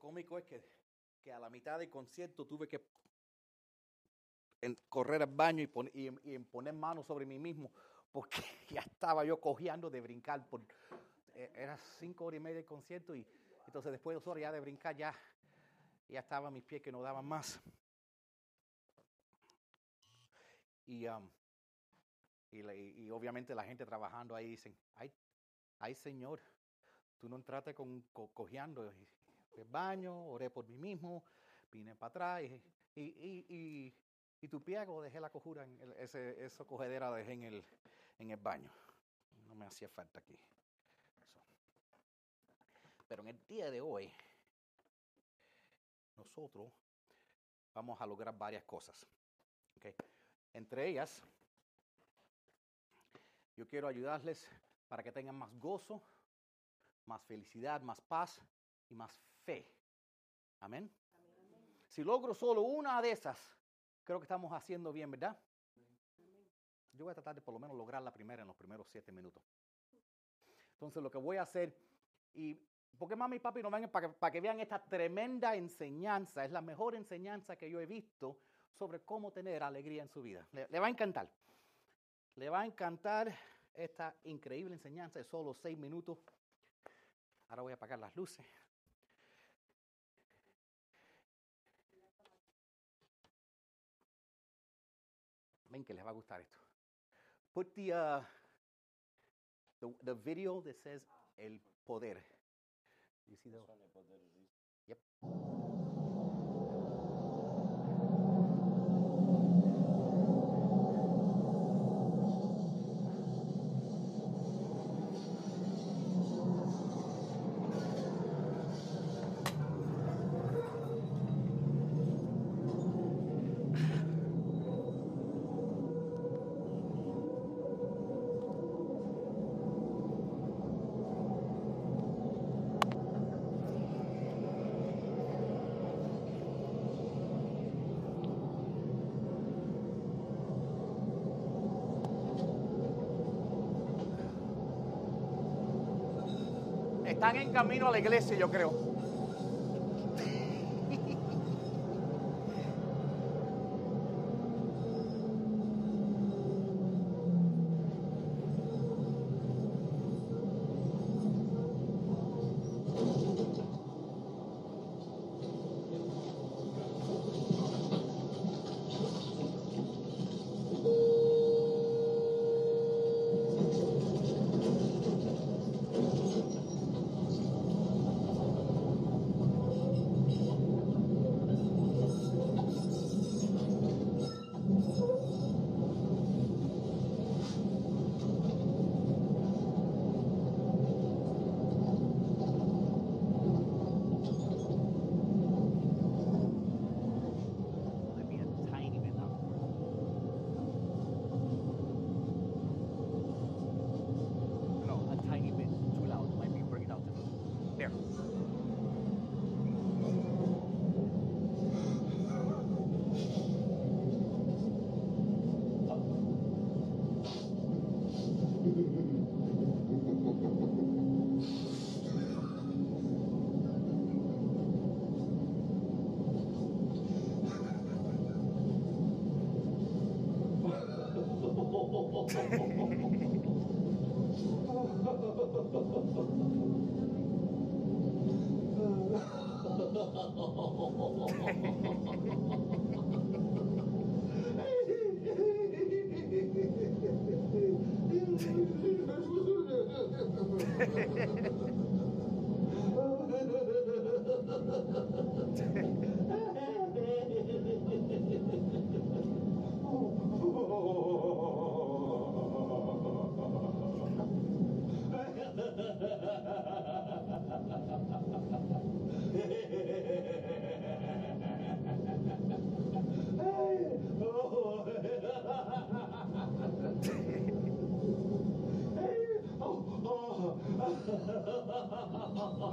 Cómico es que, que a la mitad del concierto tuve que correr al baño y, pon- y, y poner manos sobre mí mismo porque ya estaba yo cojeando de brincar. Por, eh, era cinco horas y media el concierto y entonces después de dos horas ya de brincar ya, ya estaban mis pies que no daban más. Y, um, y, obviamente la gente trabajando ahí dicen, ay, ay señor, tú no entraste con, co- cojeando. Al baño, oré por mí mismo, vine para atrás y, y, y, y, y tu pie o dejé la cojura, en el- ese, esa cogedera dejé en el, en el baño. No me hacía falta aquí. So. Pero en el día de hoy, nosotros vamos a lograr varias cosas. ¿ok? Entre ellas, yo quiero ayudarles para que tengan más gozo, más felicidad, más paz y más fe. Amén. Si logro solo una de esas, creo que estamos haciendo bien, ¿verdad? Yo voy a tratar de por lo menos lograr la primera en los primeros siete minutos. Entonces lo que voy a hacer, y porque mami y papi no ven para para que vean esta tremenda enseñanza, es la mejor enseñanza que yo he visto sobre cómo tener alegría en su vida. Le, le va a encantar. Le va a encantar esta increíble enseñanza de solo seis minutos. Ahora voy a apagar las luces. Ven que les va a gustar esto. Put the, uh, the, the video that says el poder. You see the, Yep. Camino a la iglesia, yo creo.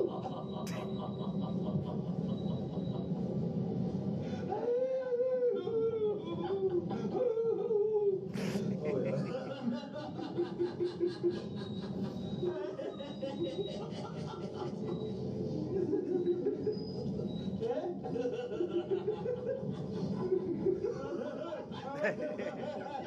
Ha, ha, ha, ha, ha.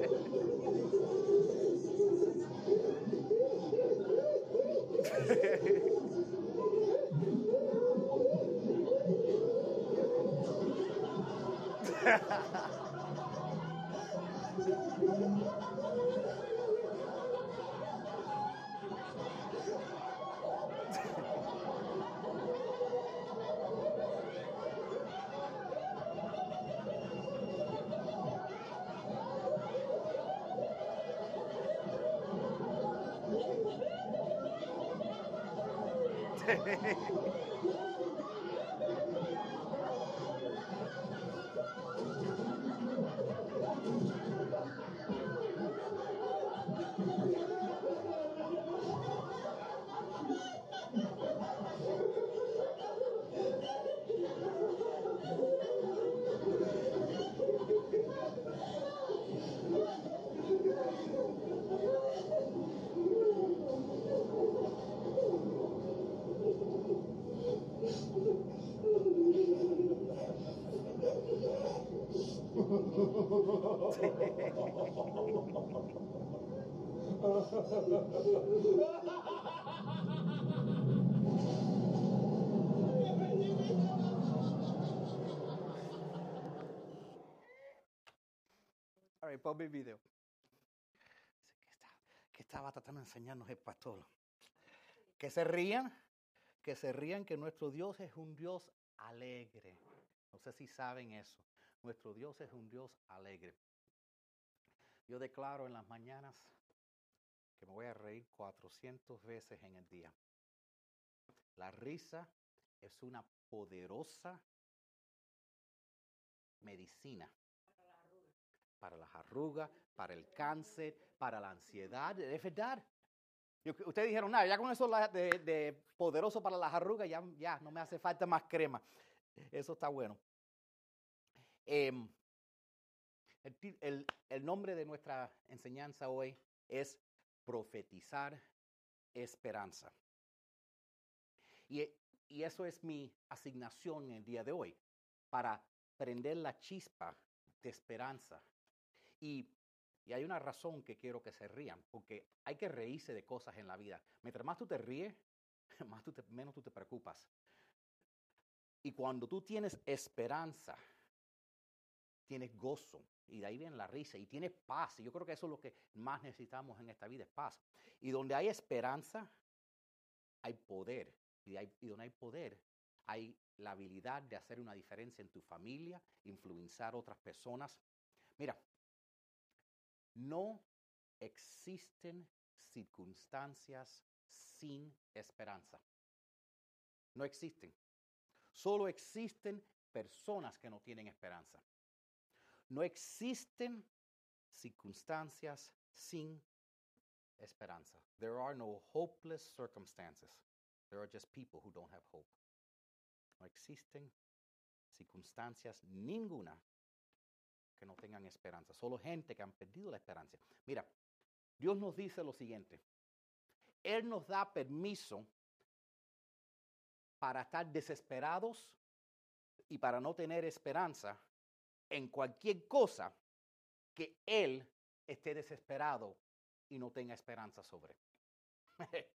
Ponme el video. ¿Qué estaba, qué estaba tratando de enseñarnos el pastor? Que se rían, que se rían que nuestro Dios es un Dios alegre. No sé si saben eso. Nuestro Dios es un Dios alegre. Yo declaro en las mañanas que me voy a reír 400 veces en el día. La risa es una poderosa medicina para las arrugas, para el cáncer, para la ansiedad. Es verdad. ustedes dijeron, nada, ya con eso de, de, poderoso para las arrugas, ya, no me hace falta más crema. Eso está bueno. Em, el nombre de nuestra enseñanza hoy es profetizar esperanza. Y, y, eso es mi asignación en el día de hoy, para prender la chispa de esperanza y, hay una razón que quiero que se rían, porque hay que reírse de cosas en la vida. Mientras más tú te ríes, más tú menos tú te preocupas. Y cuando tú tienes esperanza, tienes gozo, y de ahí viene la risa, y tienes paz. Y yo creo que eso es lo que más necesitamos en esta vida, es paz. Y donde hay esperanza, hay poder. Y, y donde hay poder, hay la habilidad de hacer una diferencia en tu familia, influenciar otras personas. Mira, no existen circunstancias sin esperanza. No existen. Solo existen personas que no tienen esperanza. No existen circunstancias sin esperanza. There are no hopeless circumstances. There are just people who don't have hope. No existen circunstancias ninguna que no tengan esperanza, solo gente que han perdido la esperanza. Mira, Dios nos dice lo siguiente. Él nos da permiso para estar desesperados y para no tener esperanza en cualquier cosa que Él esté desesperado y no tenga esperanza sobre.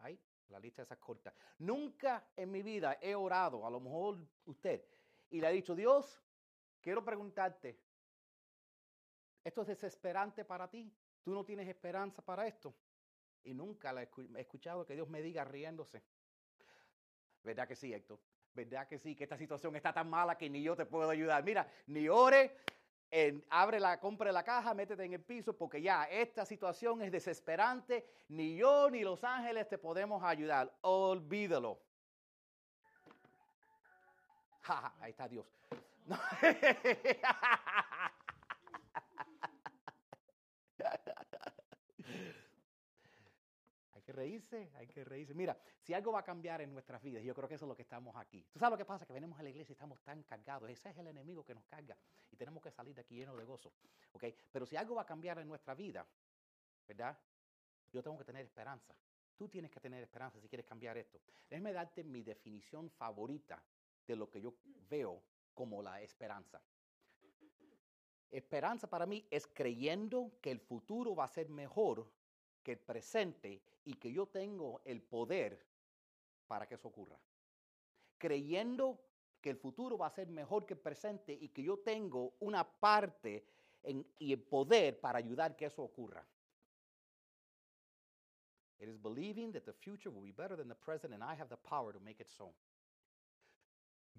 Ahí, la lista esa corta. Nunca en mi vida he orado, a lo mejor usted, y le ha dicho, Dios, Quiero preguntarte, ¿esto es desesperante para ti? ¿Tú no tienes esperanza para esto? Y nunca he escuchado que Dios me diga riéndose. ¿Verdad que sí, Héctor? ¿Verdad que sí? Que esta situación está tan mala que ni yo te puedo ayudar. Mira, ni ore, abre la, compre la caja, métete en el piso, porque ya esta situación es desesperante. Ni yo ni los ángeles te podemos ayudar. Olvídalo. Ahí está Dios. hay que reírse, hay que reírse. Mira, si algo va a cambiar en nuestras vidas, yo creo que eso es lo que estamos aquí. Tú sabes lo que pasa, que venimos a la iglesia y estamos tan cargados. Ese es el enemigo que nos carga y tenemos que salir de aquí lleno de gozo. ¿ok? Pero si algo va a cambiar en nuestra vida, ¿verdad? Yo tengo que tener esperanza. Tú tienes que tener esperanza si quieres cambiar esto. Déjame darte mi definición favorita de lo que yo veo como la esperanza. Esperanza para mí es creyendo que el futuro va a ser mejor que el presente y que yo tengo el poder para que eso ocurra. Creyendo que el futuro va a ser mejor que el presente y que yo tengo una parte y el poder para ayudar que eso ocurra. It is believing that the future will be better than the present and I have the power to make it so.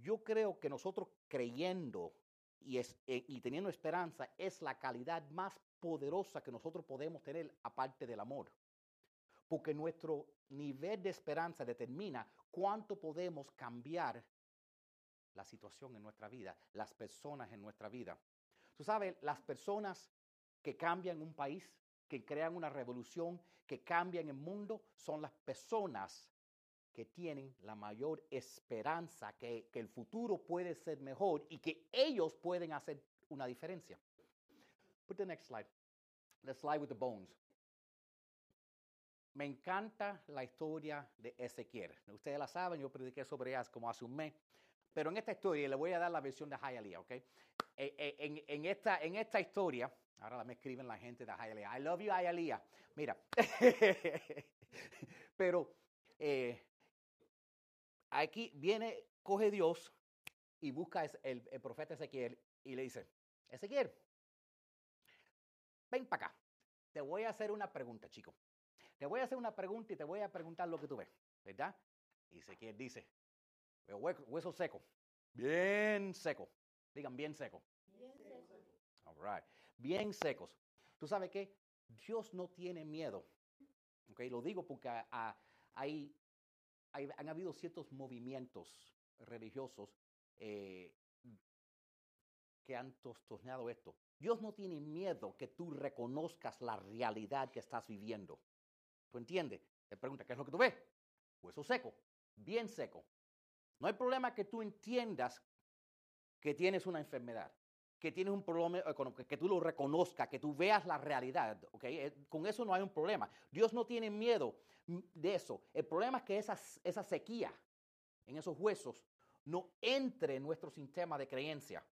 Yo creo que nosotros creyendo y, es, eh, y teniendo esperanza es la calidad más poderosa que nosotros podemos tener aparte del amor. Porque nuestro nivel de esperanza determina cuánto podemos cambiar la situación en nuestra vida, las personas en nuestra vida. Tú sabes, las personas que cambian un país, que crean una revolución, que cambian el mundo, son las personas que tienen la mayor esperanza que, que el futuro puede ser mejor y que ellos pueden hacer una diferencia. Put the next slide. The slide with the bones. Me encanta la historia de Ezequiel. Ustedes la saben, yo prediqué sobre ella como hace un mes. Pero en esta historia, le voy a dar la versión de Hialeah, ¿ok? Eh, eh, en, en, esta, en esta historia, ahora me escriben la gente de Hialeah, I love you, Hialeah. Mira, pero eh, aquí viene, coge Dios y busca el, el profeta Ezequiel y le dice, Ezequiel, ven para acá. Te voy a hacer una pregunta, chico. Te voy a hacer una pregunta y te voy a preguntar lo que tú ves, ¿verdad? Y Ezequiel dice, hueso seco, bien seco. Digan, bien seco. Bien seco. All right. Bien secos. ¿Tú sabes qué? Dios no tiene miedo. Okay, lo digo porque hay, han habido ciertos movimientos religiosos eh, que han torneado esto. Dios no tiene miedo que tú reconozcas la realidad que estás viviendo. ¿Tú entiendes? Te pregunta, ¿qué es lo que tú ves? Hueso seco, bien seco. No hay problema que tú entiendas que tienes una enfermedad, que tienes un problema económico, que tú lo reconozcas, que tú veas la realidad. ¿okay? Eh, con eso no hay un problema. Dios no tiene miedo de eso. El problema es que esa, esa sequía en esos huesos no entre en nuestro sistema de creencia.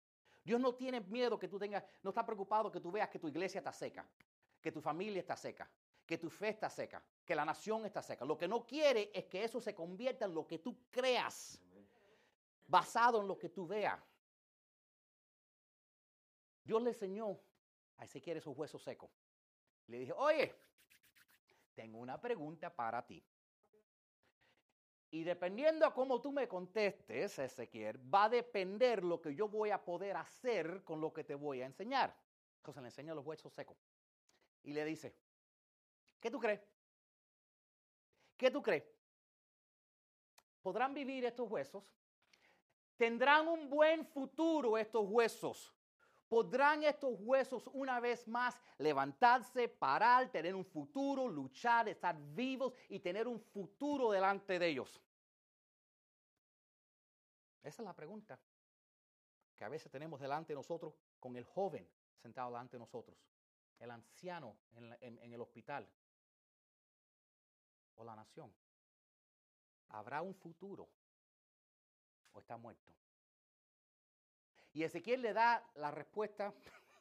Dios no tiene miedo que tú tengas, no está preocupado que tú veas que tu iglesia está seca, que tu familia está seca, que tu fe está seca, que la nación está seca. Lo que no quiere es que eso se convierta en lo que tú creas, basado en lo que tú veas. Dios le enseñó a Ezequiel esos huesos secos. Le dije, oye, tengo una pregunta para ti. Y dependiendo a cómo tú me contestes, Ezequiel, va a depender lo que yo voy a poder hacer con lo que te voy a enseñar. Entonces le enseña los huesos secos. Y le dice, ¿qué tú crees? ¿Qué tú crees? ¿Podrán vivir estos huesos? ¿Tendrán un buen futuro estos huesos? ¿Podrán estos huesos una vez más levantarse, parar, tener un futuro, luchar, estar vivos y tener un futuro delante de ellos? Esa es la pregunta que a veces tenemos delante de nosotros con el joven sentado delante de nosotros, el anciano en, en el hospital o la nación. ¿Habrá un futuro o está muerto? Y Ezequiel le da la respuesta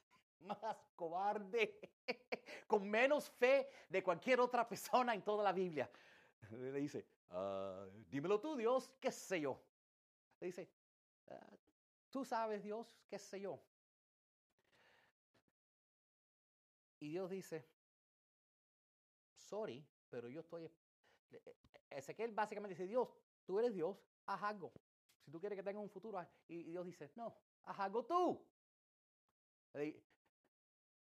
más cobarde, con menos fe de cualquier otra persona en toda la Biblia. Le dice, ah, dímelo tú, Dios, qué sé yo. Le dice, ah, tú sabes, Dios, qué sé yo. Y Dios dice, sorry, pero yo estoy... Ezequiel básicamente dice, Dios, tú eres Dios, haz algo. Si tú quieres que tenga un futuro, y Dios dice, no, haz tú.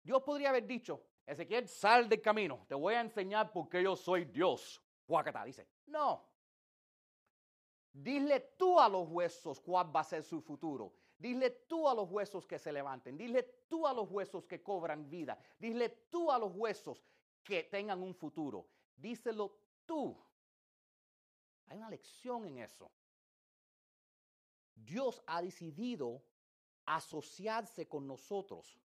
Dios podría haber dicho, Ezequiel, sal del camino, te voy a enseñar por qué yo soy Dios. Guacata, dice, no. Dile tú a los huesos cuál va a ser su futuro. Dile tú a los huesos que se levanten. Dile tú a los huesos que cobran vida. Dile tú a los huesos que tengan un futuro. Díselo tú. Hay una lección en eso. Dios ha decidido asociarse con nosotros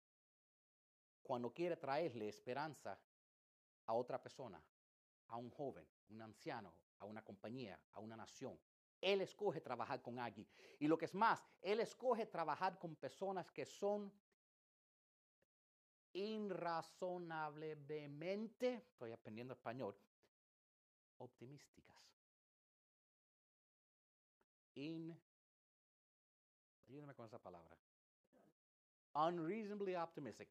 cuando quiere traerle esperanza a otra persona, a un joven, un anciano, a una compañía, a una nación. Él escoge trabajar con alguien. Y lo que es más, Él escoge trabajar con personas que son irrazonablemente, estoy aprendiendo español, optimísticas. In, ayúdame con esa palabra. Unreasonably optimistic.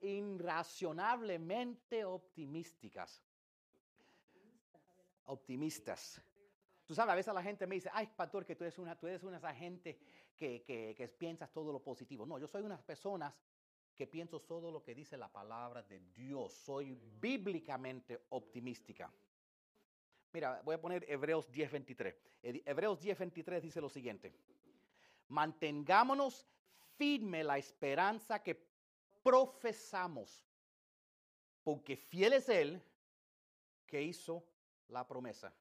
Irracionablemente optimísticas. Optimistas. Tú sabes, a veces la gente me dice, ay, pastor, que tú eres una, tú eres una esa gente que, que, que piensas todo lo positivo. No, yo soy unas personas que pienso todo lo que dice la palabra de Dios. Soy bíblicamente optimística. Mira, voy a poner Hebreos 10:23. Hebreos 10:23 dice lo siguiente. Mantengámonos firme la esperanza que profesamos, porque fiel es Él que hizo la promesa.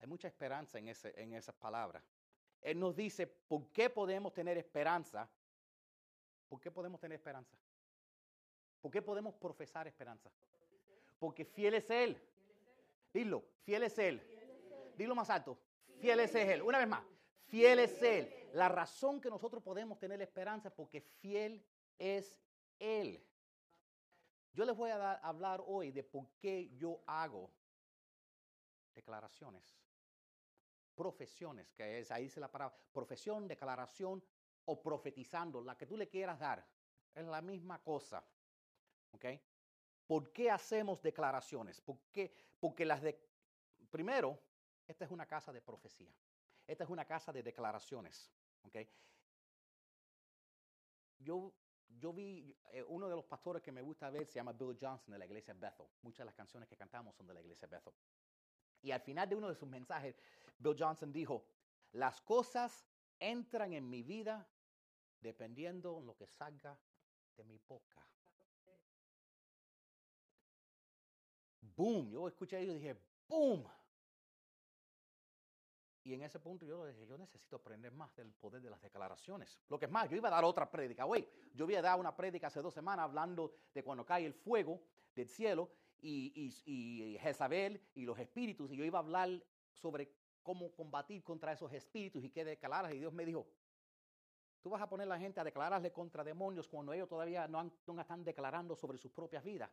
Hay mucha esperanza en, ese, en esas palabras. Él nos dice, ¿por qué podemos tener esperanza? ¿Por qué podemos tener esperanza? ¿Por qué podemos profesar esperanza? Porque fiel es Él. Dilo, fiel es Él. Dilo más alto. Fiel es Él. Una vez más. Fiel es Él. La razón que nosotros podemos tener esperanza es porque fiel es Él. Yo les voy a hablar hoy de por qué yo hago declaraciones profesiones, que es, ahí dice la palabra, profesión, declaración o profetizando, la que tú le quieras dar, es la misma cosa. ¿Ok? ¿Por qué hacemos declaraciones? Porque las de, primero, esta es una casa de profecía. Esta es una casa de declaraciones. ¿Ok? Yo, yo vi, eh, uno de los pastores que me gusta ver se llama Bill Johnson de la iglesia Bethel. Muchas de las canciones que cantamos son de la iglesia Bethel. Y al final de uno de sus mensajes, Bill Johnson dijo, las cosas entran en mi vida dependiendo de lo que salga de mi boca. Boom, yo escuché eso y dije, boom. Y en ese punto yo dije, yo necesito aprender más del poder de las declaraciones. Lo que es más, yo iba a dar otra prédica. Güey, yo había dado una prédica hace dos semanas hablando de cuando cae el fuego del cielo y, y, Jezabel y los espíritus, y yo iba a hablar sobre cómo combatir contra esos espíritus y qué declarar. Y Dios me dijo, tú vas a poner a la gente a declararle contra demonios cuando ellos todavía no, no están declarando sobre sus propias vidas.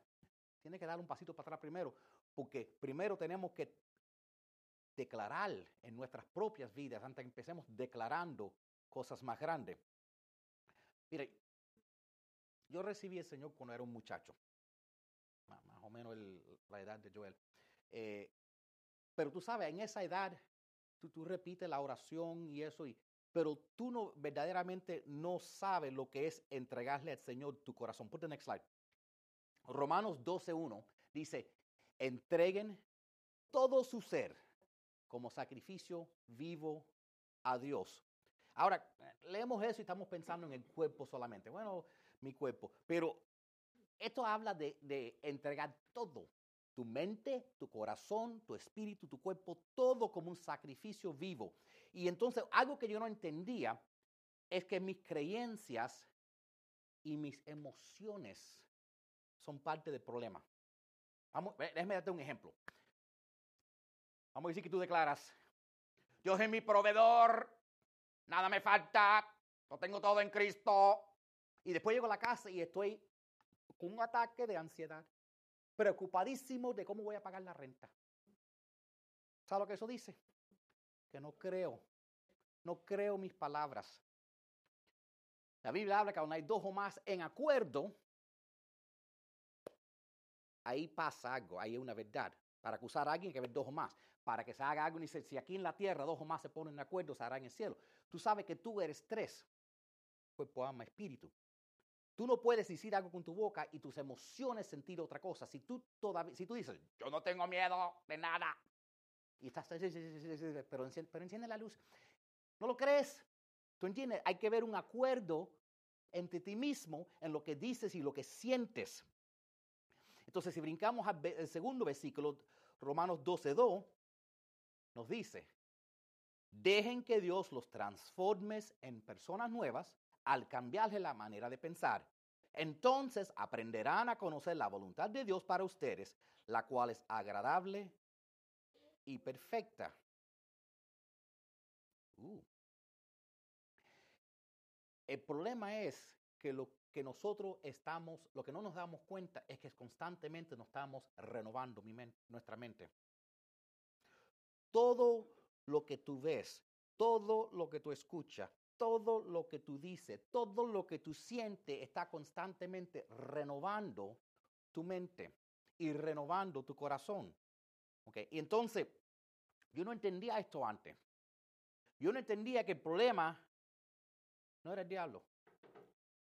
Tiene que dar un pasito para atrás primero, porque primero tenemos que declarar en nuestras propias vidas antes que empecemos declarando cosas más grandes. Mire, yo recibí el Señor cuando era un muchacho o menos la edad de Joel. Eh, pero tú sabes, en esa edad, tú, tú repites la oración y eso, y, pero tú no verdaderamente no sabes lo que es entregarle al Señor tu corazón. Put the next slide. Romanos 12.1 dice, entreguen todo su ser como sacrificio vivo a Dios. Ahora, leemos eso y estamos pensando en el cuerpo solamente. Bueno, mi cuerpo. Pero esto habla de, entregar todo, tu mente, tu corazón, tu espíritu, tu cuerpo, todo como un sacrificio vivo. Y entonces algo que yo no entendía es que mis creencias y mis emociones son parte del problema. Vamos, déjame darte un ejemplo. Vamos a decir que tú declaras, Dios es mi proveedor, nada me falta, lo tengo todo en Cristo. Y después llego a la casa y estoy con un ataque de ansiedad, preocupadísimo de cómo voy a pagar la renta. ¿Sabes lo que eso dice? Que no creo, no creo mis palabras. La Biblia habla que cuando hay dos o más en acuerdo, ahí pasa algo, ahí hay una verdad. Para acusar a alguien hay que ver dos o más. Para que se haga algo, dice, si aquí en la tierra dos o más se ponen de acuerdo, se hará en el cielo. Tú sabes que tú eres tres, cuerpo, alma, espíritu. Tú no puedes decir algo con tu boca y tus emociones sentir otra cosa. Si tú, todavía, si tú dices, yo no tengo miedo de nada, y estás, pero enciende, pero enciende la luz. ¿No lo crees? ¿Tú entiendes? Hay que ver un acuerdo entre ti mismo en lo que dices y lo que sientes. Entonces, si brincamos al segundo versículo, Romanos 12.2, nos dice, dejen que Dios los transforme en personas nuevas al cambiarle la manera de pensar. Entonces aprenderán a conocer la voluntad de Dios para ustedes, la cual es agradable y perfecta. Uh. El problema es que lo que nosotros estamos, lo que no nos damos cuenta es que constantemente nos estamos renovando nuestra mente. Todo lo que tú ves, todo lo que tú escuchas, todo lo que tú dices, todo lo que tú sientes está constantemente renovando tu mente y renovando tu corazón. ¿Ok? Y entonces, yo no entendía esto antes. Yo no entendía que el problema no era el diablo.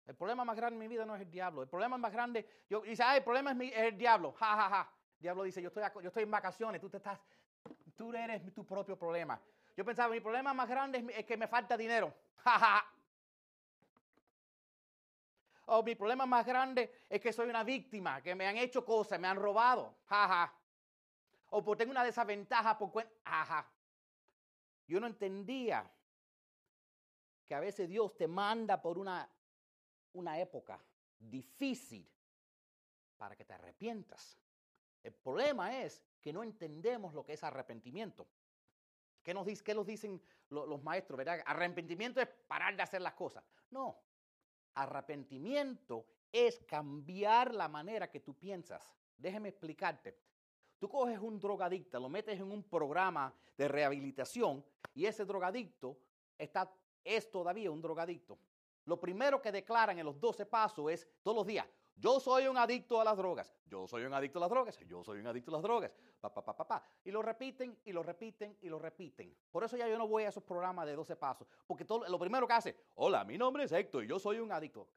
El problema más grande en mi vida no es el diablo. El problema más grande, yo dice, ah, el problema es, el diablo. Ja, ja, ja. Diablo dice, yo estoy, yo estoy en vacaciones, tú te estás, tú eres tu propio problema. Yo pensaba, mi problema más grande es, que me falta dinero. O mi problema más grande es que soy una víctima, que me han hecho cosas, me han robado. O porque tengo una desventaja por cuenta. Yo no entendía que a veces Dios te manda por una, una época difícil para que te arrepientas. El problema es que no entendemos lo que es arrepentimiento. ¿Qué nos, dicen lo- los maestros? Arrepentimiento es parar de hacer las cosas. No. Arrepentimiento es cambiar la manera que tú piensas. Déjeme explicarte. Tú coges un drogadicto, lo metes en un programa de rehabilitación y ese drogadicto está, es todavía un drogadicto. Lo primero que declaran en los 12 pasos es todos los días, yo soy un adicto a las drogas, yo soy un adicto a las drogas, yo soy un adicto a las drogas, pa, pa, pa. Y lo repiten y lo repiten y lo repiten. Por eso ya yo no voy a esos programas de 12 pasos, porque todo, lo primero que hace, hola, mi nombre es Héctor y yo soy un adicto.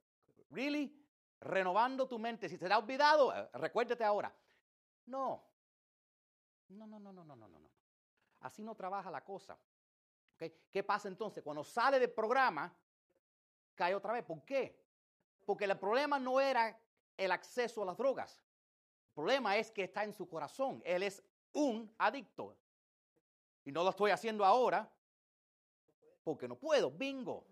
¿Really? Renovando tu mente. Si te ha olvidado, eh, recuérdate ahora. No. No, no, no, no, no, no, no. Así no trabaja la cosa. ¿Ok? ¿Qué pasa entonces? Cuando sale del programa, cae otra vez. ¿Por qué? Porque el problema no era el acceso a las drogas. El problema es que está en su corazón. Él es un adicto. Y no lo estoy haciendo ahora porque no puedo. Bingo.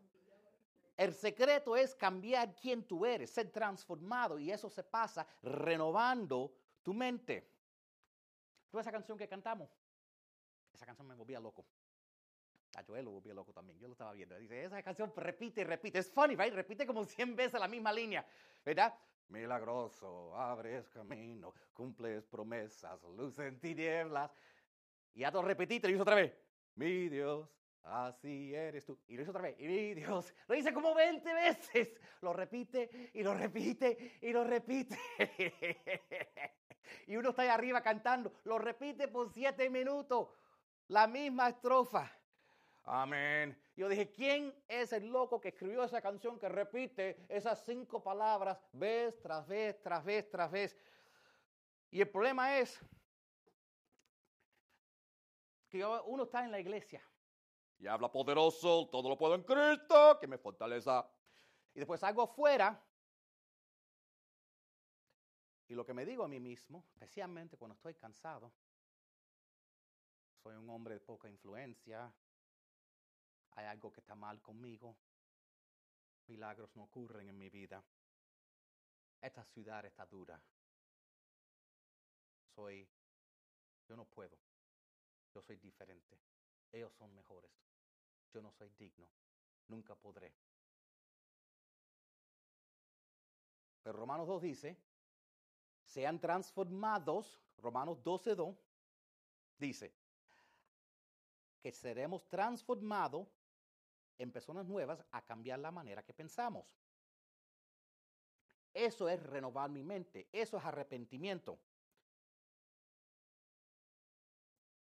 El secreto es cambiar quién tú eres, ser transformado. Y eso se pasa renovando tu mente. ¿Tú esa canción que cantamos? Esa canción me volvía loco. A Joel lo volvía loco también. Yo lo estaba viendo. Dice, esa canción repite y repite. Es funny, right? Repite como 100 veces la misma línea. ¿Verdad? Milagroso, abres camino, cumples promesas, luz en tinieblas. Y ya lo repetiste y lo hizo otra vez. Mi Dios, así eres tú. Y lo hizo otra vez. Y mi Dios, lo dice como 20 veces. Lo repite y lo repite y lo repite. y uno está ahí arriba cantando. Lo repite por 7 minutos. La misma estrofa. Amén. Yo dije, ¿quién es el loco que escribió esa canción que repite esas cinco palabras vez tras vez, tras vez, tras vez? Y el problema es que uno está en la iglesia y habla poderoso, todo lo puedo en Cristo, que me fortaleza. Y después salgo afuera y lo que me digo a mí mismo, especialmente cuando estoy cansado, soy un hombre de poca influencia, hay algo que está mal conmigo, milagros no ocurren en mi vida, esta ciudad está dura, soy, yo no puedo, yo soy diferente, ellos son mejores, yo no soy digno, nunca podré. Pero Romanos 2 dice, sean transformados, Romanos 12.2 dice, que seremos transformados en personas nuevas a cambiar la manera que pensamos. Eso es renovar mi mente, eso es arrepentimiento.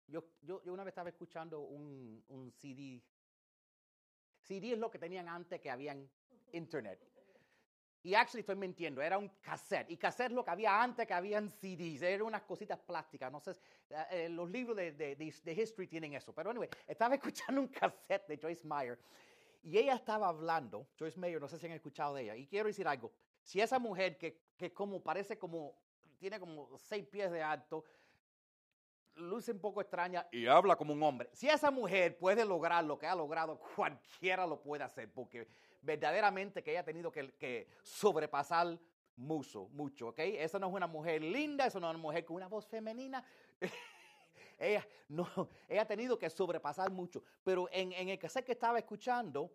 Yo, yo, yo una vez estaba escuchando un, un CD. CD es lo que tenían antes que habían internet. Y actually estoy mintiendo, era un cassette. Y cassette lo que había antes que habían CDs. Eran unas cositas plásticas. No sé, eh, eh, los libros de, de, de history tienen eso. Pero anyway, estaba escuchando un cassette de Joyce Meyer. Y ella estaba hablando, Joyce Meyer, no sé si han escuchado de ella. Y quiero decir algo. Si esa mujer que, que como parece como tiene como seis pies de alto, luce un poco extraña y habla como un hombre. Si esa mujer puede lograr lo que ha logrado, cualquiera lo puede hacer, porque verdaderamente que ella ha tenido que, sobrepasar mucho, mucho, ¿ok? Esa no es una mujer linda, esa no es una mujer con una voz femenina. ella, no, ella ha tenido que sobrepasar mucho. Pero en, en el cassette que estaba escuchando,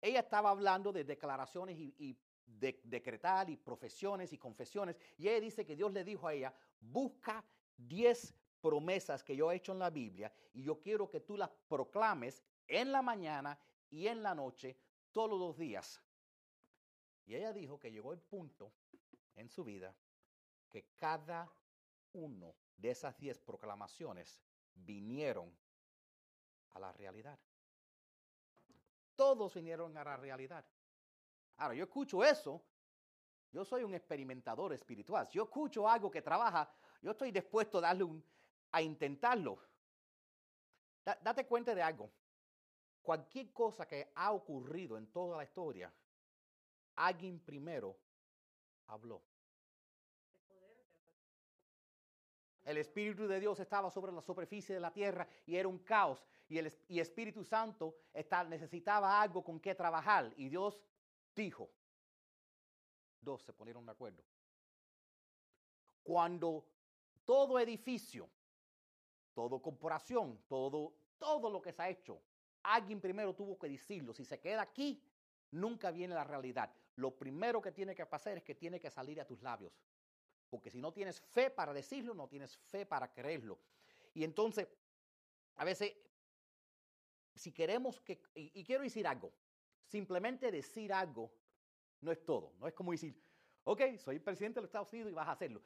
ella estaba hablando de declaraciones y, de, decretar y profesiones y confesiones. Y ella dice que Dios le dijo a ella, busca 10 promesas que yo he hecho en la Biblia y yo quiero que tú las proclames en la mañana y en la noche todos los días. Y ella dijo que llegó el punto en su vida que cada uno de esas diez proclamaciones vinieron a la realidad. Todos vinieron a la realidad. Ahora, yo escucho eso. Yo soy un experimentador espiritual. yo escucho algo que trabaja, yo estoy dispuesto a darle un, a intentarlo. date cuenta de algo. Cualquier cosa que ha ocurrido en toda la historia, alguien primero habló. El Espíritu de Dios estaba sobre la superficie de la tierra y era un caos. Y el y Espíritu Santo necesitaba algo con que trabajar. Y Dios dijo. Dos se ponieron de acuerdo. Cuando todo edificio todo corporación, todo, todo lo que se ha hecho, alguien primero tuvo que decirlo. Si se queda aquí, nunca viene la realidad. Lo primero que tiene que pasar es que tiene que salir a tus labios. Porque si no tienes fe para decirlo, no tienes fe para creerlo. Y entonces, a veces, si queremos que, y, quiero decir algo, simplemente decir algo no es todo. No es como decir, ok, soy presidente de los Estados Unidos y vas a hacerlo.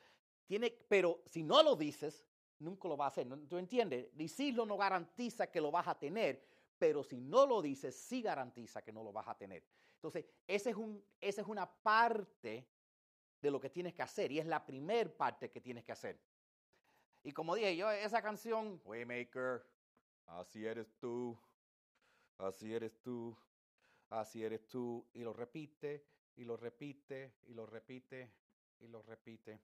Tiene, pero si no lo dices, nunca lo va a hacer. ¿Tú entiendes? Decirlo no garantiza que lo vas a tener, pero si no lo dices, sí garantiza que no lo vas a tener. Entonces, ese es un, esa es una parte de lo que tienes que hacer y es la primer parte que tienes que hacer. Y como dije yo, esa canción, Waymaker, así eres tú, así eres tú, así eres tú, y lo repite, y lo repite, y lo repite, y lo repite.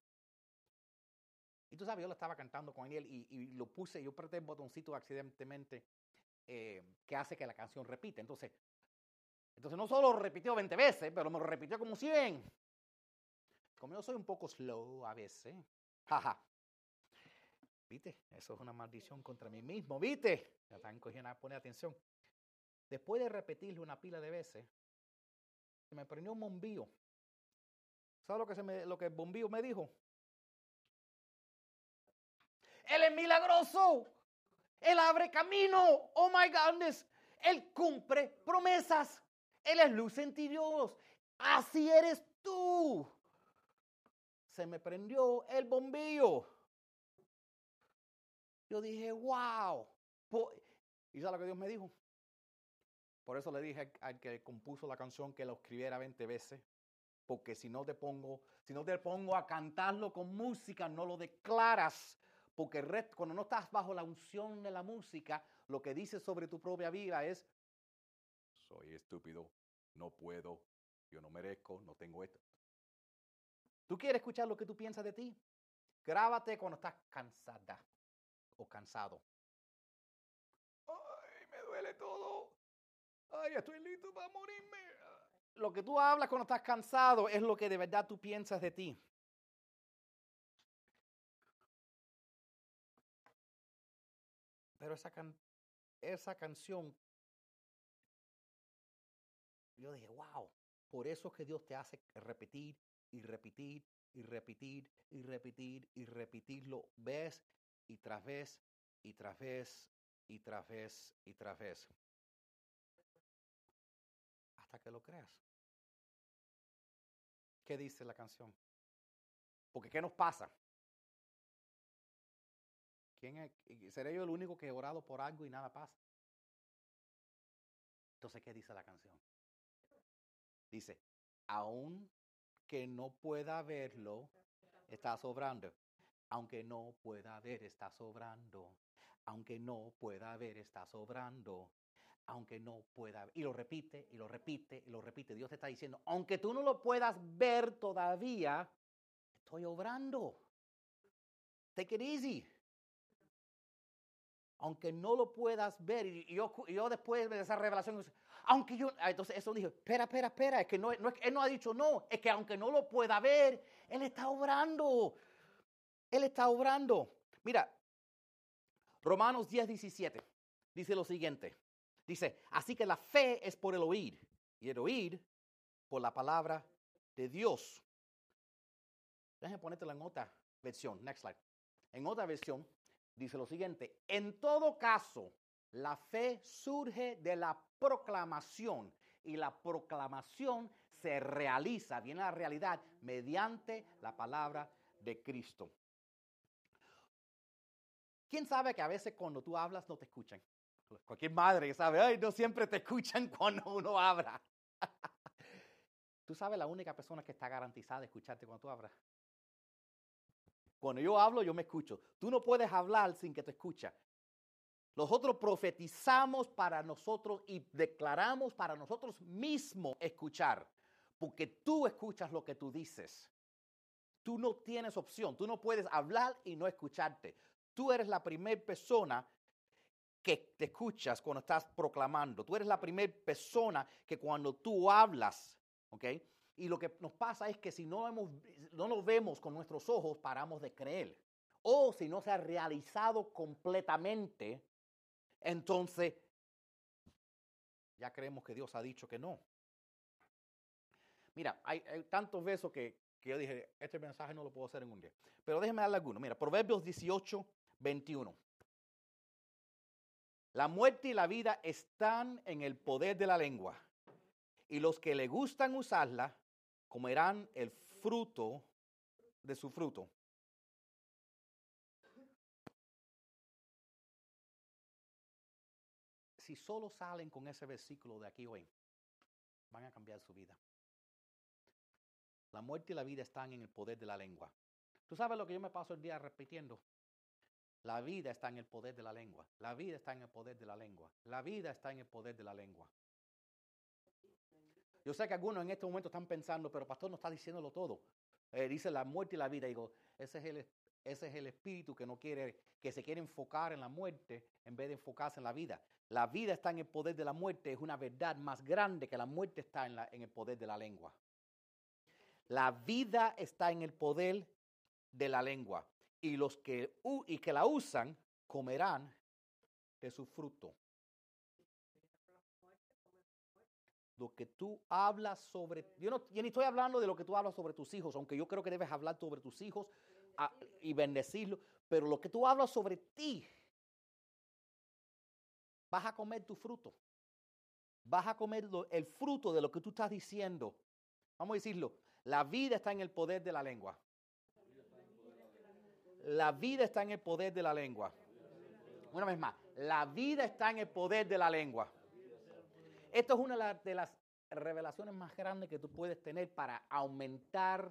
Y tú sabes, yo lo estaba cantando con él y, lo puse, yo apreté el botoncito accidentalmente eh, que hace que la canción repite. Entonces, entonces no solo lo repitió 20 veces, pero me lo repitió como 100. Como yo soy un poco slow a veces, jaja. ¿Viste? Eso es una maldición contra mí mismo, ¿viste? Ya están cogiendo a poner atención. Después de repetirlo una pila de veces, se me prendió un bombillo. ¿Sabes lo que, se me, lo que el bombillo me dijo? Él es milagroso. Él abre camino. Oh my goodness. Él cumple promesas. Él es luz en ti, Dios. Así eres tú. Se me prendió el bombillo. Yo dije, wow. ¿Y sabes lo que Dios me dijo? Por eso le dije al que compuso la canción que lo escribiera 20 veces. Porque si no te pongo, si no te pongo a cantarlo con música, no lo declaras. Porque cuando no estás bajo la unción de la música, lo que dice sobre tu propia vida es, soy estúpido, no puedo, yo no merezco, no tengo esto. ¿Tú quieres escuchar lo que tú piensas de ti? Grábate cuando estás cansada o cansado. Ay, me duele todo. Ay, estoy listo para morirme. Lo que tú hablas cuando estás cansado es lo que de verdad tú piensas de ti. Pero esa, esa canción, yo dije, wow, por eso es que Dios te hace repetir y repetir y repetir y repetir y repetirlo vez y tras vez y tras vez y tras vez y tras vez. Hasta que lo creas. ¿Qué dice la canción? Porque ¿qué nos pasa? ¿Seré yo el único que he orado por algo y nada pasa? Entonces, ¿qué dice la canción? Dice, aun que no pueda verlo, está sobrando. Aunque no pueda ver, está sobrando. Aunque no pueda ver, está sobrando. Aunque no pueda ver. Y lo repite, y lo repite, y lo repite. Dios te está diciendo, aunque tú no lo puedas ver todavía, estoy obrando. Take it easy. Aunque no lo puedas ver, y yo, después de esa revelación, aunque yo, ah, entonces eso dije, espera, espera, espera, es que no, no, él no ha dicho no, es que aunque no lo pueda ver, él está obrando, él está obrando. Mira, Romanos 10, 17 dice lo siguiente, dice, así que la fe es por el oír, y el oír por la palabra de Dios. Déjame ponértelo en otra versión, next slide. En otra versión dice lo siguiente, en todo caso, la fe surge de la proclamación y la proclamación se realiza, viene a la realidad mediante la palabra de Cristo. ¿Quién sabe que a veces cuando tú hablas no te escuchan? Cualquier madre sabe, ay, no siempre te escuchan cuando uno habla. tú sabes la única persona que está garantizada de escucharte cuando tú hablas. Cuando yo hablo, yo me escucho. Tú no puedes hablar sin que te escucha. Nosotros profetizamos para nosotros y declaramos para nosotros mismos escuchar, porque tú escuchas lo que tú dices. Tú no tienes opción, tú no puedes hablar y no escucharte. Tú eres la primera persona que te escuchas cuando estás proclamando. Tú eres la primera persona que cuando tú hablas, ¿ok? Y lo que nos pasa es que si no, hemos, no lo vemos con nuestros ojos, paramos de creer. O si no se ha realizado completamente, entonces ya creemos que Dios ha dicho que no. Mira, hay, tantos versos que, que, yo dije, este mensaje no lo puedo hacer en un día. Pero déjeme darle alguno. Mira, Proverbios 18, 21. La muerte y la vida están en el poder de la lengua. Y los que le gustan usarla comerán el fruto de su fruto. si solo salen con ese versículo de aquí hoy, van a cambiar su vida. La muerte y la vida están en el poder de la lengua. ¿Tú sabes lo que yo me paso el día repitiendo? La vida está en el poder de la lengua. La vida está en el poder de la lengua. La vida está en el poder de la lengua. Yo sé que algunos en este momento están pensando, pero pastor no está diciéndolo todo. Eh, dice la muerte y la vida. digo, ese es, el, ese es el espíritu que no quiere, que se quiere enfocar en la muerte en vez de enfocarse en la vida. La vida está en el poder de la muerte, es una verdad más grande que la muerte está en, la, en el poder de la lengua. La vida está en el poder de la lengua y los que, y que la usan comerán de su fruto. Lo que tú hablas sobre, yo, no, ni estoy hablando de lo que tú hablas sobre tus hijos, aunque yo creo que debes hablar sobre tus hijos ah, y bendecirlos, pero lo que tú hablas sobre ti vas a comer tu fruto. Vas a comer el fruto de lo que tú estás diciendo. Vamos a decirlo. La vida está en el poder de la lengua. La vida está en el poder de la lengua. Una vez más, la vida está en el poder de la lengua. Esto es una de las revelaciones más grandes que tú puedes tener para aumentar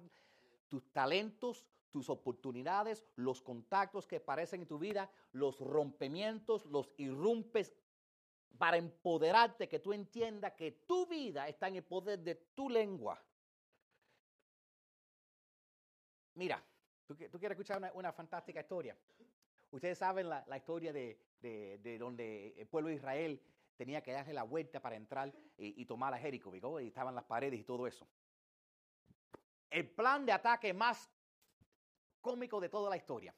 tus talentos, tus oportunidades, los contactos que aparecen en tu vida, los rompimientos, los irrumpes para empoderarte, que tú entiendas que tu vida está en el poder de tu lengua. Mira, tú, quieres escuchar una, fantástica historia. Ustedes saben la, historia de, donde el pueblo de Israel tenía que darle la vuelta para entrar y, tomar a Jericó, y estaban las paredes y todo eso. El plan de ataque más cómico de toda la historia.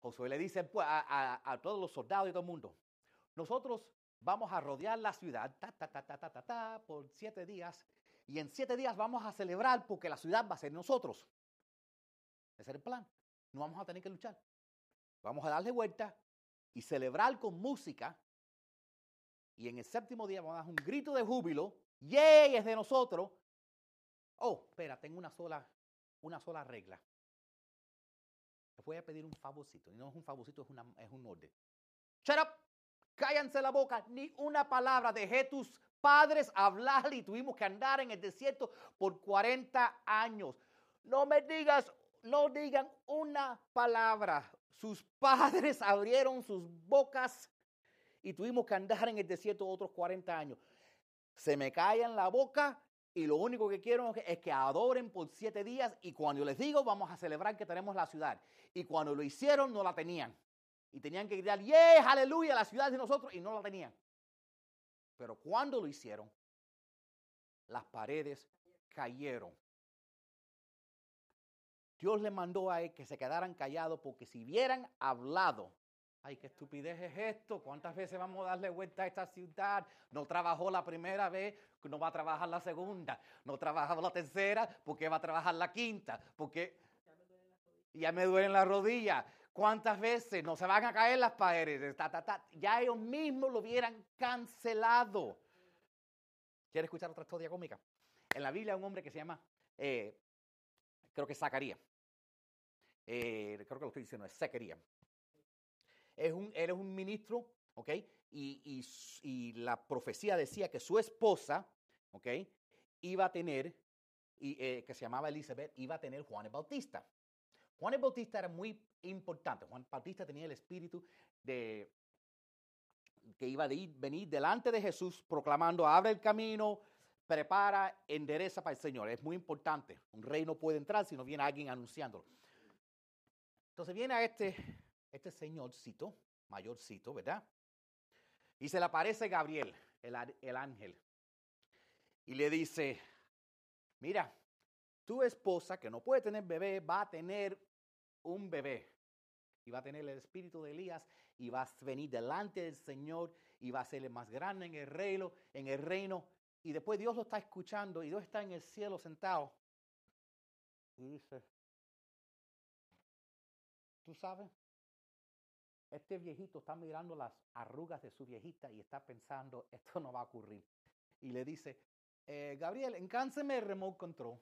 Josué le dice a, todos los soldados y todo el mundo, nosotros vamos a rodear la ciudad por siete días y en siete días vamos a celebrar porque la ciudad va a ser nosotros. Ese es el plan. No vamos a tener que luchar. Vamos a darle vuelta y celebrar con música. Y en el séptimo día vamos a dar un grito de júbilo. ¡Yay! Es de nosotros. Oh, espera, tengo una sola, una sola regla. Les voy a pedir un favorcito. Y no es un favorcito, es, una, es un orden. Shut up cállense la boca, ni una palabra. Dejé tus padres hablar y tuvimos que andar en el desierto por 40 años. No me digas, no digan una palabra. Sus padres abrieron sus bocas y tuvimos que andar en el desierto otros 40 años. Se me callan la boca y lo único que quiero es que adoren por siete días y cuando les digo vamos a celebrar que tenemos la ciudad. Y cuando lo hicieron no la tenían. Y tenían que gritar, ¡yeah, aleluya! La ciudad de nosotros y no la tenían. Pero cuando lo hicieron, las paredes cayeron. Dios le mandó a él que se quedaran callados porque si hubieran hablado, ay, qué estupidez es esto, ¿cuántas veces vamos a darle vuelta a esta ciudad? No trabajó la primera vez, no va a trabajar la segunda, no trabajaba la tercera, porque va a trabajar la quinta? Porque ya me duelen las rodillas. ¿Cuántas veces no se van a caer las paredes? Ya ellos mismos lo hubieran cancelado. ¿Quieres escuchar otra historia cómica? En la Biblia hay un hombre que se llama, eh, creo que Zacarías. Eh, creo que lo estoy diciendo, es Zacarías. Es un, él es un ministro, ¿ok? Y, y, la profecía decía que su esposa, ¿ok? Iba a tener, y, eh, que se llamaba Elizabeth, iba a tener Juan el Bautista. Juan el Bautista era muy importante. Juan el Bautista tenía el espíritu de que iba a venir delante de Jesús proclamando, abre el camino, prepara, endereza para el Señor. Es muy importante. Un rey no puede entrar si no viene alguien anunciándolo. Entonces viene a este, este señorcito, mayorcito, ¿verdad? Y se le aparece Gabriel, el, el ángel. Y le dice, mira, tu esposa, que no puede tener bebé, va a tener un bebé. Y va a tener el espíritu de Elías y va a venir delante del Señor y va a ser el más grande en el reino, en el reino. Y después Dios lo está escuchando y Dios está en el cielo sentado. Y dice, ¿tú sabes? Este viejito está mirando las arrugas de su viejita y está pensando, esto no va a ocurrir. Y le dice, eh, Gabriel, encánseme el remote control.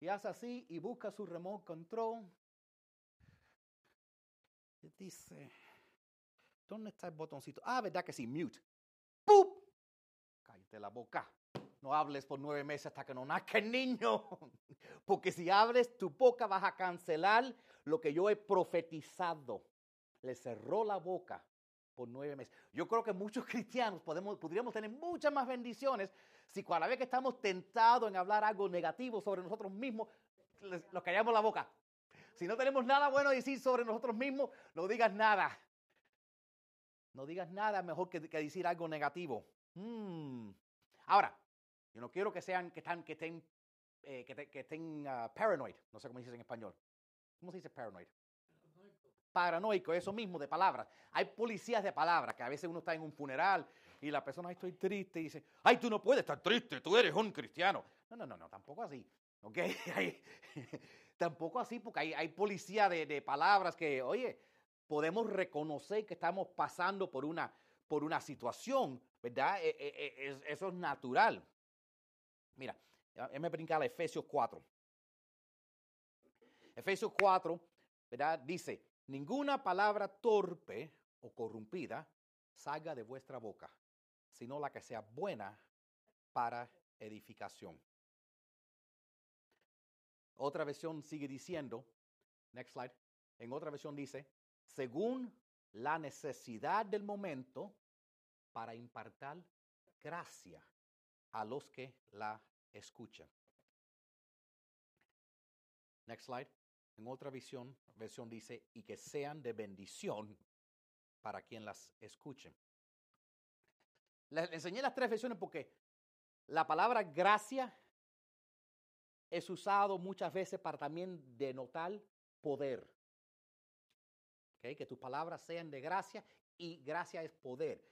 Y hace así y busca su remote control. Y dice, ¿dónde está el botoncito? Ah, ¿verdad que sí? Mute. ¡Pup! Cállate la boca. No hables por nueve meses hasta que no nazca el niño. Porque si abres tu boca vas a cancelar lo que yo he profetizado. Le cerró la boca por nueve meses. Yo creo que muchos cristianos podemos, podríamos tener muchas más bendiciones si cada vez que estamos tentados en hablar algo negativo sobre nosotros mismos, nos callamos la boca. Si no tenemos nada bueno decir sobre nosotros mismos, no digas nada. No digas nada mejor que, decir algo negativo. Hmm. Ahora, yo no quiero que sean, que, están, que estén, eh, que, estén uh, paranoid. No sé cómo dices en español. ¿Cómo se dice paranoid? Paranoico, eso mismo de palabras. Hay policías de palabras, que a veces uno está en un funeral y la persona, estoy triste, y dice, ay, tú no puedes estar triste, tú eres un cristiano. No, no, no, no, tampoco así. ¿Ok? tampoco así, porque hay, hay policía de, palabras que, oye, podemos reconocer que estamos pasando por una, por una situación, ¿verdad? E, e, e, eso es natural. Mira, me brincar a Efesios 4. Efesios 4, ¿verdad? Dice, ninguna palabra torpe o corrompida salga de vuestra boca, sino la que sea buena para edificación. Otra versión sigue diciendo, next slide, en otra versión dice, según la necesidad del momento para impartar gracia a los que la escuchan. Next slide. En otra visión, versión dice, y que sean de bendición para quien las escuche. Les enseñé las tres versiones porque la palabra gracia es usado muchas veces para también denotar poder. Que tus palabras sean de gracia y gracia es poder.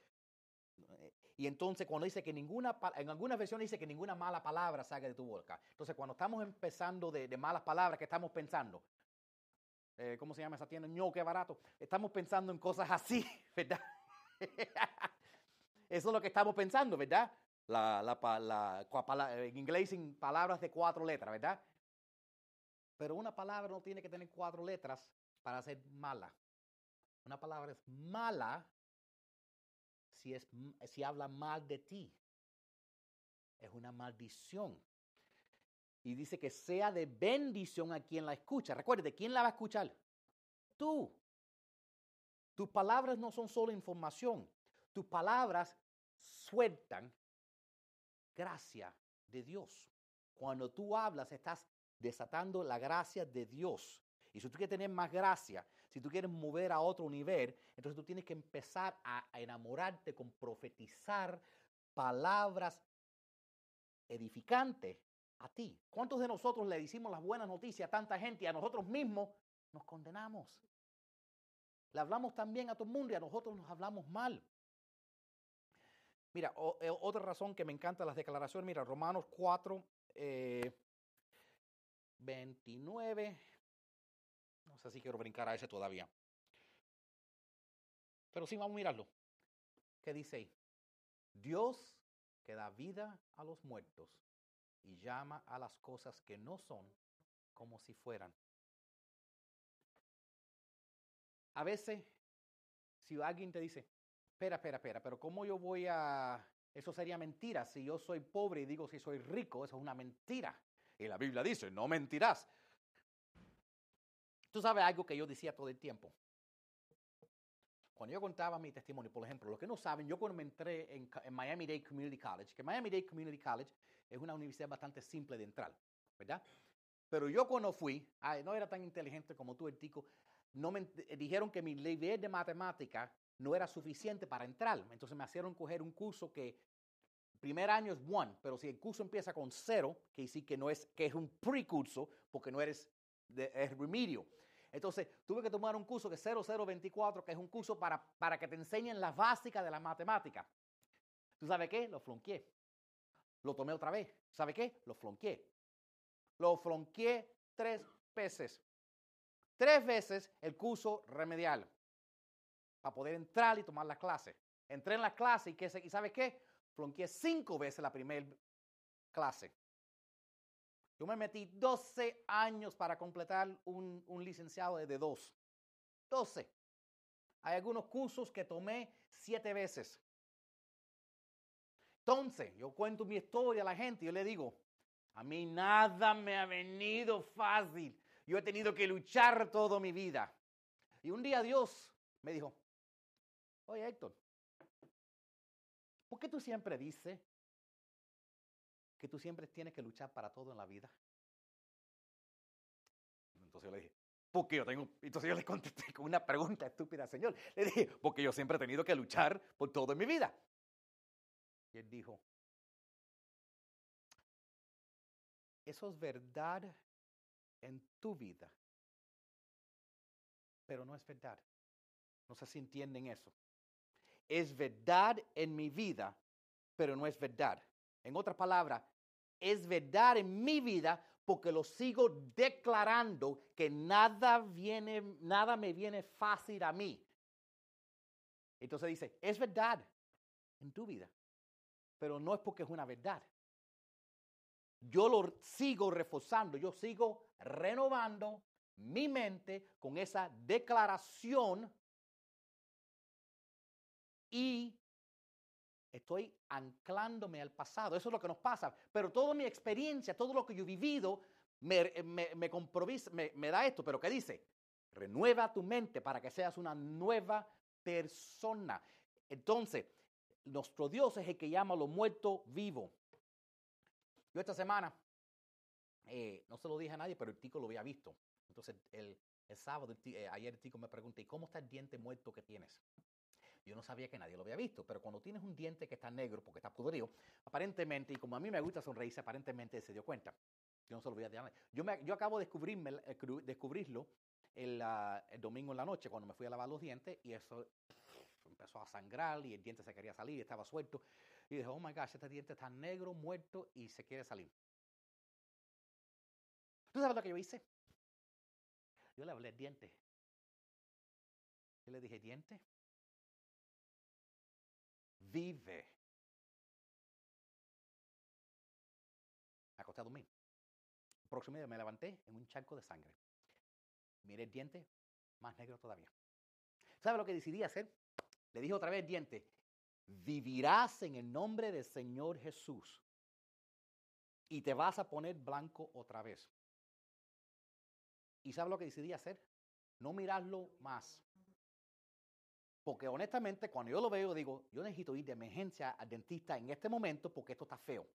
Y entonces cuando dice que ninguna, en algunas versiones dice que ninguna mala palabra salga de tu boca. Entonces cuando estamos empezando de, malas palabras, ¿qué estamos pensando? Eh, ¿Cómo se llama esa tienda? ño, qué barato. Estamos pensando en cosas así, ¿verdad? Eso es lo que estamos pensando, ¿verdad? La, la, en inglés palabras de cuatro letras, ¿verdad? Pero una palabra no tiene que tener cuatro letras para ser mala. Una palabra es mala si, es, si habla mal de ti. Es una maldición. Y dice que sea de bendición a quien la escucha. Recuerde, ¿quién la va a escuchar? Tú. Tus palabras no son solo información. Tus palabras sueltan gracia, de Dios. Cuando tú hablas, estás desatando la gracia de Dios. Y si tú quieres tener más gracia, si tú quieres mover a otro nivel, entonces tú tienes que empezar a, enamorarte con profetizar palabras edificantes a ti. ¿Cuántos de nosotros le decimos las buenas noticias a tanta gente y a nosotros mismos nos condenamos? Le hablamos también a todo el mundo y a nosotros nos hablamos mal. Mira, eh, otra razón que me encanta las declaraciones, mira, Romanos 4, 29. No sé si quiero brincar a ese todavía. Pero sí, vamos a mirarlo. ¿Qué dice ahí? Dios que da vida a los muertos y llama a las cosas que no son como si fueran. A veces, si alguien te dice, espera, espera, espera, pero ¿cómo yo voy a... Eso sería mentira. Si yo soy pobre y digo si soy rico, eso es una mentira. Y la Biblia dice, no mentirás. Tú sabes algo que yo decía todo el tiempo. Cuando yo contaba mi testimonio, por ejemplo, los que no saben, yo cuando me entré en, Miami-Dade Community College, que Miami-Dade Community College es una universidad bastante simple de entrar, ¿verdad? Pero yo cuando fui, no era tan inteligente como tú, el tico, no me, dijeron que mi nivel de matemática no era suficiente para entrar. Entonces me hicieron coger un curso que primer año es one, pero si el curso empieza con cero, que sí que no es, que es un precurso, porque no eres de, es remedio. Entonces tuve que tomar un curso que es 0024, que es un curso para, para que te enseñen las básicas de la matemática. ¿Tú sabes qué? Lo flonqué. Lo tomé otra vez. ¿Sabe qué? Lo flonqué. Lo flonqué tres veces. Tres veces el curso remedial para poder entrar y tomar la clase. Entré en la clase y, ¿qué, y ¿sabe qué? Flonqué cinco veces la primera clase. Yo me metí 12 años para completar un, licenciado de dos. 12. Hay algunos cursos que tomé siete veces. Entonces, yo cuento mi historia a la gente y yo le digo, a mí nada me ha venido fácil. Yo he tenido que luchar toda mi vida. Y un día Dios me dijo, oye Héctor, ¿por qué tú siempre dices que tú siempre tienes que luchar para todo en la vida? Entonces yo le dije, porque yo tengo, entonces yo le contesté con una pregunta estúpida, Señor. Le dije, porque yo siempre he tenido que luchar por todo en mi vida. Y él dijo, eso es verdad en tu vida, pero no es verdad. No sé si entienden eso. Es verdad en mi vida, pero no es verdad. En otras palabras, es verdad en mi vida porque lo sigo declarando que nada viene, nada me viene fácil a mí. Entonces dice, es verdad en tu vida, pero no es porque es una verdad yo lo sigo reforzando, yo sigo renovando mi mente con esa declaración y estoy anclándome al pasado. Eso es lo que nos pasa. Pero toda mi experiencia, todo lo que yo he vivido, me, me, me, da esto. Pero ¿qué dice? Renueva tu mente para que seas una nueva persona. Entonces, nuestro Dios es el que llama a lo muerto vivo. Yo esta semana, eh, no se lo dije a nadie, pero el tico lo había visto. Entonces, el, sábado, eh, ayer el tico me pregunta, ¿y cómo está el diente muerto que tienes? Yo no sabía que nadie lo había visto, pero cuando tienes un diente que está negro porque está podrido, aparentemente, y como a mí me gusta sonreírse, aparentemente se dio cuenta. Yo no se lo voy a decir. Yo, yo acabo de descubrirme, eh, descubrirlo el, el, domingo en la noche cuando me fui a lavar los dientes y eso empezó a sangrar y el diente se quería salir, estaba suelto. Y dije, oh my gosh, este diente está negro, muerto y se quiere salir. ¿Tú sabes lo que yo hice? Yo le hablé al diente. Yo le dije, diente, vive. Acosté a dormir. Próximo día me levanté en un charco de sangre. Miré el diente, más negro todavía. ¿Sabe lo que decidí hacer? Le dije otra vez diente, vivirás en el nombre del Señor Jesús y te vas a poner blanco otra vez. ¿Y sabes lo que decidí hacer? No mirarlo más. Porque honestamente, cuando yo lo veo, digo, yo necesito ir de emergencia al dentista en este momento porque esto está feo.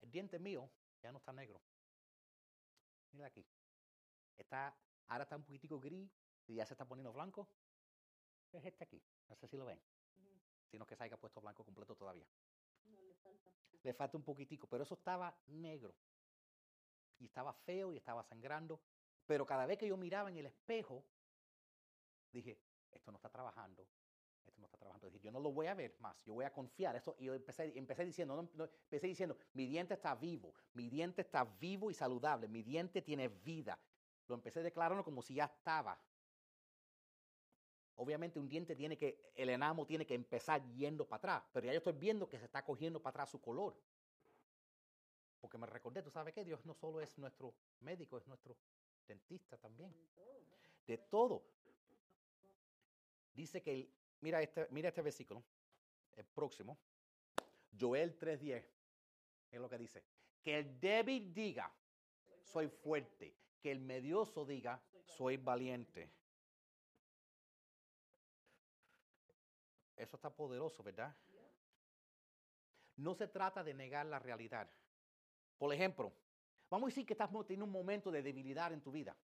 diente mío ya no está negro. Mira aquí. Está, ahora está un poquitico gris y ya se está poniendo blanco. Es este aquí. No sé si lo ven. Sino que se haya puesto blanco completo todavía. le falta. un poquitico, pero eso estaba negro. Y estaba feo y estaba sangrando. Pero cada vez que yo miraba en el espejo, dije, esto no está trabajando, esto no está trabajando. Dije, yo no lo voy a ver más, yo voy a confiar. Eso, y yo empecé, empecé diciendo, empecé diciendo, mi diente está vivo, mi diente está vivo y saludable, mi diente tiene vida. Lo empecé declarando como si ya estaba. Obviamente un diente tiene que, el enamo tiene que empezar yendo para atrás, pero ya yo estoy viendo que se está cogiendo para atrás su color. Porque me recordé, tú sabes que Dios no solo es nuestro médico, es nuestro dentista también. De todo. Dice que, mira este, mira este versículo, el próximo, Joel 3.10, es lo que dice, que el débil diga, soy fuerte, que el medioso diga, soy valiente. Eso está poderoso, ¿verdad? No se trata de negar la realidad. Por ejemplo, vamos a decir que estás teniendo un momento de debilidad en tu vida.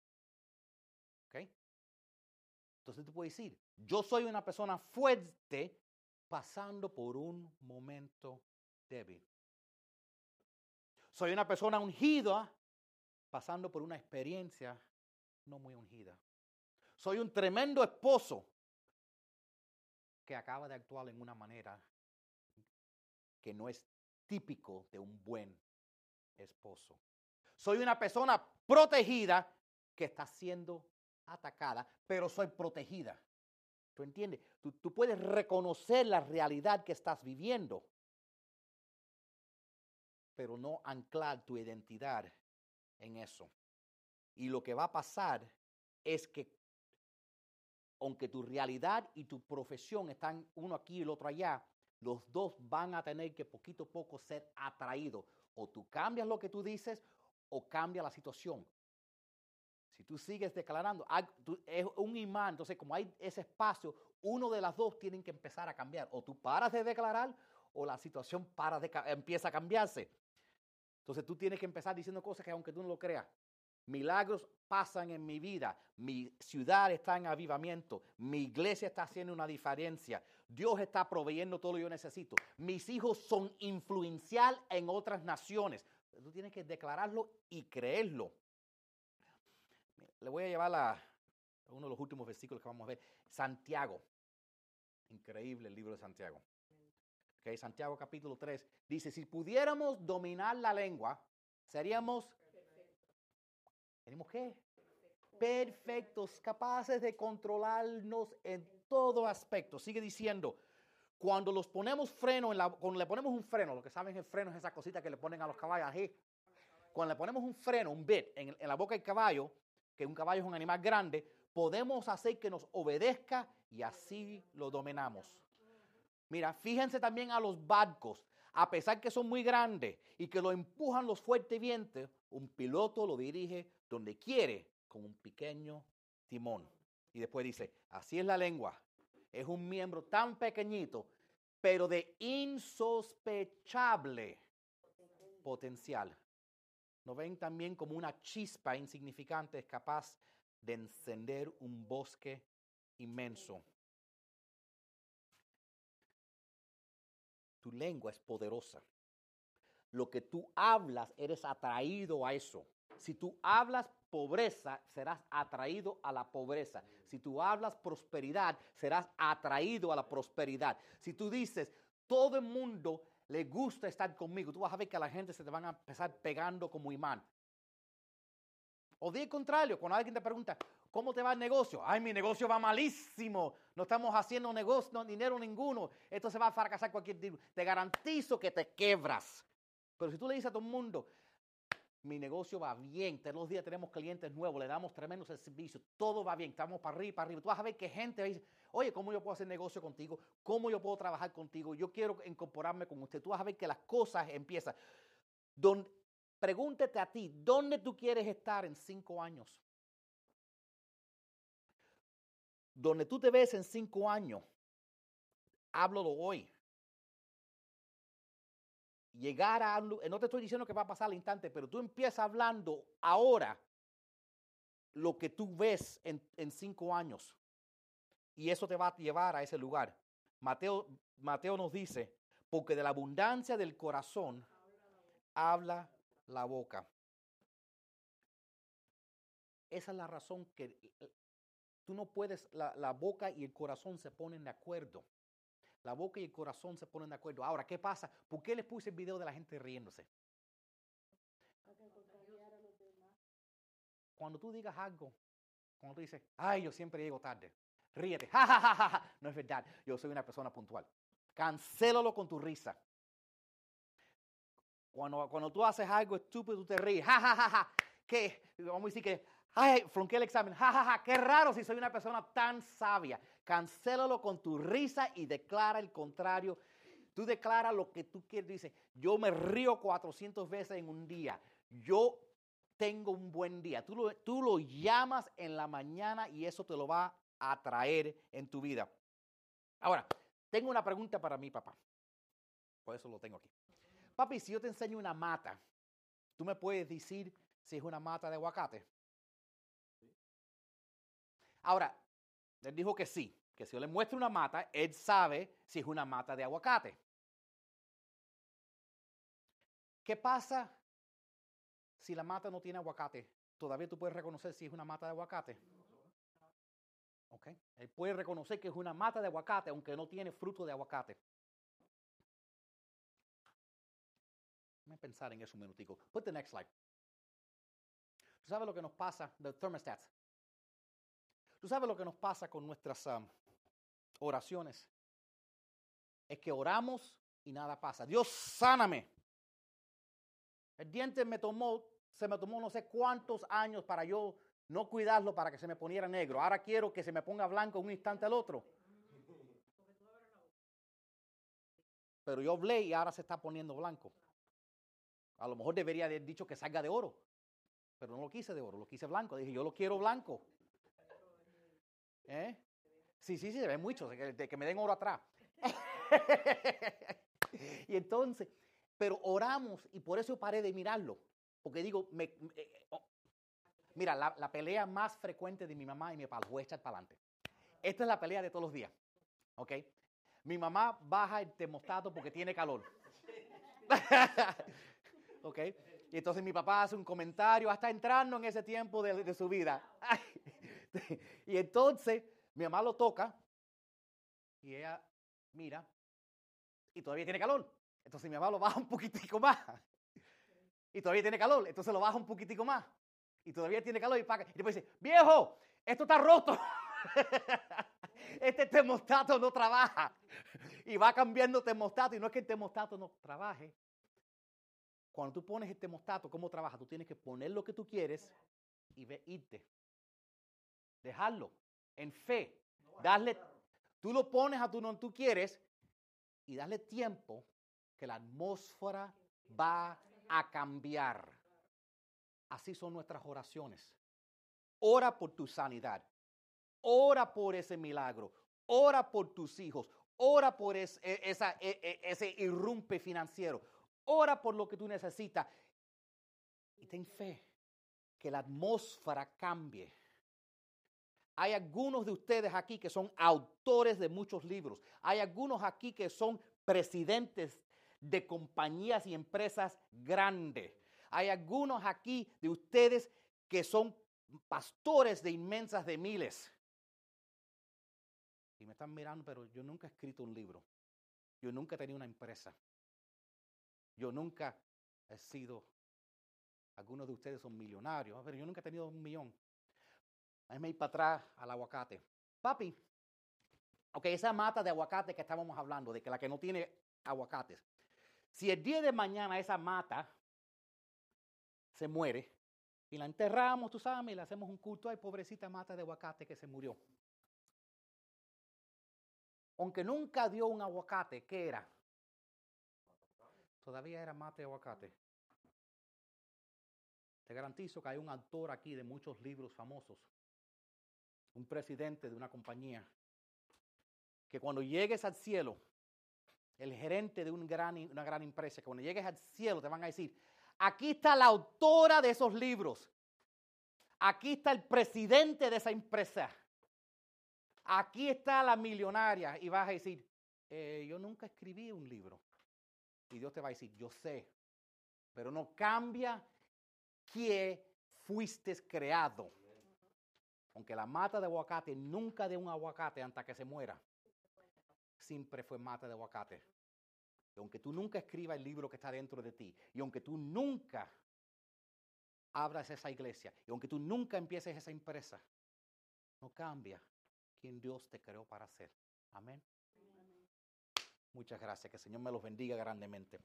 ¿Ok? Entonces tú puedes decir, yo soy una persona fuerte pasando por un momento débil. Soy una persona ungida pasando por una experiencia no muy ungida. Soy un tremendo esposo que acaba de actuar en una manera que no es típico de un buen esposo. Soy una persona protegida que está siendo atacada, pero soy protegida. ¿Tú entiendes? Tú, puedes reconocer la realidad que estás viviendo, pero no anclar tu identidad en eso. Y lo que va a pasar es que, aunque tu realidad y tu profesión están uno aquí y el otro allá, los dos van a tener que poquito a poco ser atraídos. O tú cambias lo que tú dices o cambia la situación. Si tú sigues declarando, es un imán, entonces como hay ese espacio, uno de las dos tienen que empezar a cambiar. O tú paras de declarar o la situación para de, empieza a cambiarse. Entonces tú tienes que empezar diciendo cosas que aunque tú no lo creas, milagros pasan en mi vida, mi ciudad está en avivamiento, mi iglesia está haciendo una diferencia, Dios está proveyendo todo lo que yo necesito, mis hijos son influencial en otras naciones. Tú tienes que declararlo y creerlo. Le voy a llevar a, uno de los últimos versículos que vamos a ver. Santiago. Increíble el libro de Santiago. Okay, Santiago capítulo 3 dice, si pudiéramos dominar la lengua, seríamos... ¿Seríamos qué? Perfectos, capaces de controlarnos en todo aspecto. Sigue diciendo, cuando los ponemos freno, en la, cuando le ponemos un freno, lo que saben el freno es esa cosita que le ponen a los caballos, cuando le ponemos un freno, un bit, en, en la boca del caballo, que un caballo es un animal grande, podemos hacer que nos obedezca y así lo dominamos. Mira, fíjense también a los barcos. A pesar que son muy grandes y que lo empujan los fuertes vientos, un piloto lo dirige donde quiere con un pequeño timón. Y después dice, así es la lengua. Es un miembro tan pequeñito, pero de insospechable potencial. ¿No ven también como una chispa insignificante es capaz de encender un bosque inmenso? Tu lengua es poderosa. Lo que tú hablas, eres atraído a eso. Si tú hablas pobreza, serás atraído a la pobreza. Si tú hablas prosperidad, serás atraído a la prosperidad. Si tú dices, todo el mundo le gusta estar conmigo, tú vas a ver que a la gente se te van a empezar pegando como imán. O de contrario, cuando alguien te pregunta, ¿cómo te va el negocio? Ay, mi negocio va malísimo, no estamos haciendo negocio, no, dinero ninguno, esto se va a fracasar cualquier día. Te garantizo que te quebras. Pero si tú le dices a todo el mundo, mi negocio va bien, todos los días tenemos clientes nuevos, le damos tremendo servicio, todo va bien, estamos para arriba, para arriba. Tú vas a ver que gente dice, oye, ¿cómo yo puedo hacer negocio contigo? ¿Cómo yo puedo trabajar contigo? Yo quiero incorporarme con usted. Tú vas a ver que las cosas empiezan. Don, pregúntete a ti, ¿dónde tú quieres estar en cinco años? Donde tú te ves en cinco años, háblalo hoy. Llegar a, no te estoy diciendo que va a pasar al instante, pero tú empiezas hablando ahora lo que tú ves en, en cinco años. Y eso te va a llevar a ese lugar. Mateo, Mateo nos dice, porque de la abundancia del corazón habla la boca. Esa es la razón que tú no puedes, la, la, boca y el corazón se ponen de acuerdo. La boca y el corazón se ponen de acuerdo. Ahora, ¿qué pasa? ¿Por qué les puse el video de la gente riéndose? Cuando tú digas algo, cuando tú dices, ay, yo siempre llego tarde, ríete, ja, ja, ja, ja, no es verdad, yo soy una persona puntual. Cancélalo con tu risa. Cuando, cuando tú haces algo estúpido, tú te ríes, ja, ja, ja, ja, que, vamos a decir que, ay, flunqué el examen, ja, ja, ja, qué raro si soy una persona tan sabia. Cancélalo con tu risa y declara el contrario. Tú declara lo que tú quieres. Dice, yo me río 400 veces en un día. Yo tengo un buen día. Tú lo, tú lo llamas en la mañana y eso te lo va a traer en tu vida. Ahora, tengo una pregunta para mi papá. Por eso lo tengo aquí. Papi, si yo te enseño una mata, ¿tú me puedes decir si es una mata de aguacate? Ahora, él dijo que sí, que si yo le muestro una mata, él sabe si es una mata de aguacate. ¿Qué pasa si la mata no tiene aguacate, todavía tú puedes reconocer si es una mata de aguacate. ¿Ok? Él puede reconocer que es una mata de aguacate, aunque no tiene fruto de aguacate. Déjame pensar en eso un minutico. Put the next slide. ¿Tú sabes lo que nos pasa? The thermostats. ¿Tú sabes lo que nos pasa con nuestras um, oraciones? Es que oramos y nada pasa. Dios, sáname. El diente me tomó, se me tomó no sé cuántos años para yo no cuidarlo para que se me poniera negro. Ahora quiero que se me ponga blanco un instante al otro. Pero yo hablé y ahora se está poniendo blanco. A lo mejor debería haber dicho que salga de oro. Pero no lo quise de oro, lo quise blanco. Dije, yo lo quiero blanco. ¿Eh? Sí, sí, sí, se ve mucho, de que me den oro atrás. y entonces, pero oramos y por eso paré de mirarlo. Porque digo, eh, oh, mira, la, pelea más frecuente de mi mamá y mi papá, voy a echar para adelante. Esta es la pelea de todos los días. ¿Ok? Mi mamá baja el termostato porque tiene calor. ¿Ok? Y entonces mi papá hace un comentario hasta entrando en ese tiempo de, de su vida. y entonces mi mamá lo toca y ella mira y todavía tiene calor. Entonces mi mamá lo baja un poquitico más. Y todavía tiene calor. Entonces lo baja un poquitico más. Y todavía tiene calor y paga. Y después dice, viejo, esto está roto. este termostato no trabaja. Y va cambiando termostato. Y no es que el termostato no trabaje. Cuando tú pones el termostato, ¿cómo trabaja? Tú tienes que poner lo que tú quieres y ve, irte. Dejarlo. En fe. Darle, tú lo pones a tu no tú quieres y darle tiempo que la atmósfera va a cambiar. Así son nuestras oraciones. Ora por tu sanidad. Ora por ese milagro. Ora por tus hijos. Ora por e, esa, e, e, ese irrumpe financiero. Ora por lo que tú necesitas. Y ten fe que la atmósfera cambie. Hay algunos de ustedes aquí que son autores de muchos libros. Hay algunos aquí que son presidentes de compañías y empresas grandes. Hay algunos aquí de ustedes que son pastores de inmensas de miles. Y me están mirando, pero yo nunca he escrito un libro. Yo nunca he tenido una empresa. Yo nunca he sido, algunos de ustedes son millonarios, pero yo nunca he tenido un millón. Me ir para atrás al aguacate. Papi, ok, esa mata de aguacate que estábamos hablando, de que la que no tiene aguacates. Si el día de mañana esa mata se muere y la enterramos, tú sabes, y le hacemos un culto, ay, pobrecita mata de aguacate que se murió. Aunque nunca dio un aguacate, ¿qué era? Todavía era mate de aguacate. Te garantizo que hay un autor aquí de muchos libros famosos, un presidente de una compañía, que cuando llegues al cielo, el gerente de un gran, una gran empresa, que cuando llegues al cielo te van a decir, aquí está la autora de esos libros, aquí está el presidente de esa empresa, aquí está la millonaria, y vas a decir, eh, yo nunca escribí un libro. Y Dios te va a decir, yo sé, pero no cambia que fuiste creado. Aunque la mata de aguacate nunca de un aguacate hasta que se muera siempre fue mate de aguacate. Y aunque tú nunca escribas el libro que está dentro de ti, y aunque tú nunca abras esa iglesia, y aunque tú nunca empieces esa empresa, no cambia quien Dios te creó para ser. Amén. Muchas gracias. Que el Señor me los bendiga grandemente.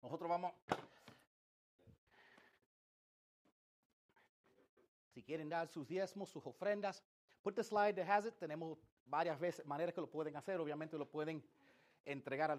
Nosotros vamos Si quieren dar sus diezmos, sus ofrendas, put the slide that has it. Tenemos varias veces, maneras que lo pueden hacer. Obviamente lo pueden entregar al